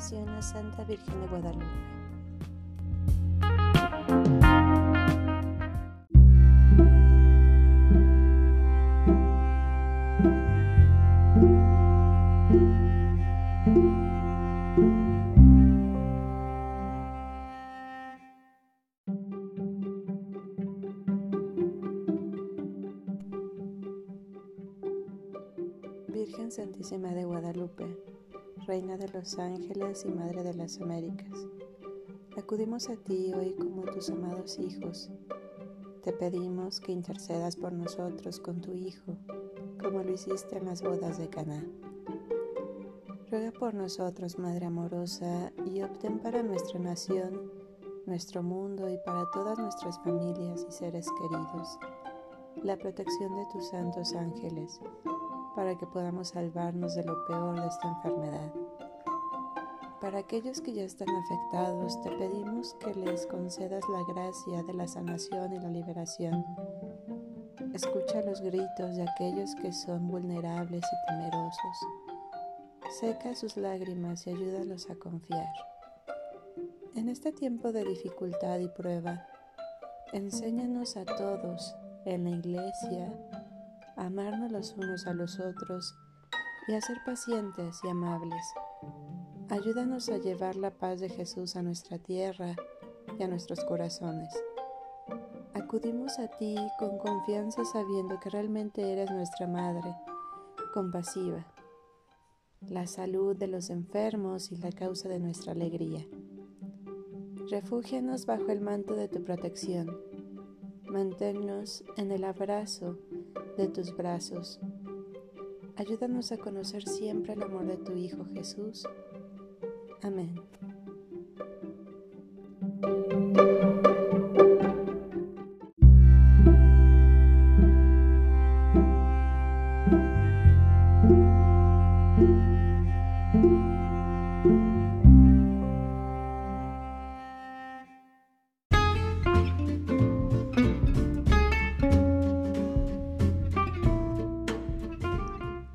Santa Virgen de Guadalupe. Virgen Santísima de Guadalupe, Reina de los ángeles y Madre de las Américas, acudimos a ti hoy como tus amados hijos. Te pedimos que intercedas por nosotros con tu Hijo, como lo hiciste en las bodas de Caná. Ruega por nosotros, Madre amorosa, y obtén para nuestra nación, nuestro mundo y para todas nuestras familias y seres queridos la protección de tus santos ángeles para que podamos salvarnos de lo peor de esta enfermedad. Para aquellos que ya están afectados, te pedimos que les concedas la gracia de la sanación y la liberación. Escucha los gritos de aquellos que son vulnerables y temerosos. Seca sus lágrimas y ayúdalos a confiar. En este tiempo de dificultad y prueba, enséñanos a todos en la iglesia amarnos los unos a los otros y a ser pacientes y amables. Ayúdanos a llevar la paz de Jesús a nuestra tierra y a nuestros corazones. Acudimos a ti con confianza sabiendo que realmente eres nuestra Madre, compasiva, la salud de los enfermos y la causa de nuestra alegría. Refúgianos bajo el manto de tu protección. Manténnos en el abrazo de tus brazos. Ayúdanos a conocer siempre el amor de tu Hijo Jesús. Amén.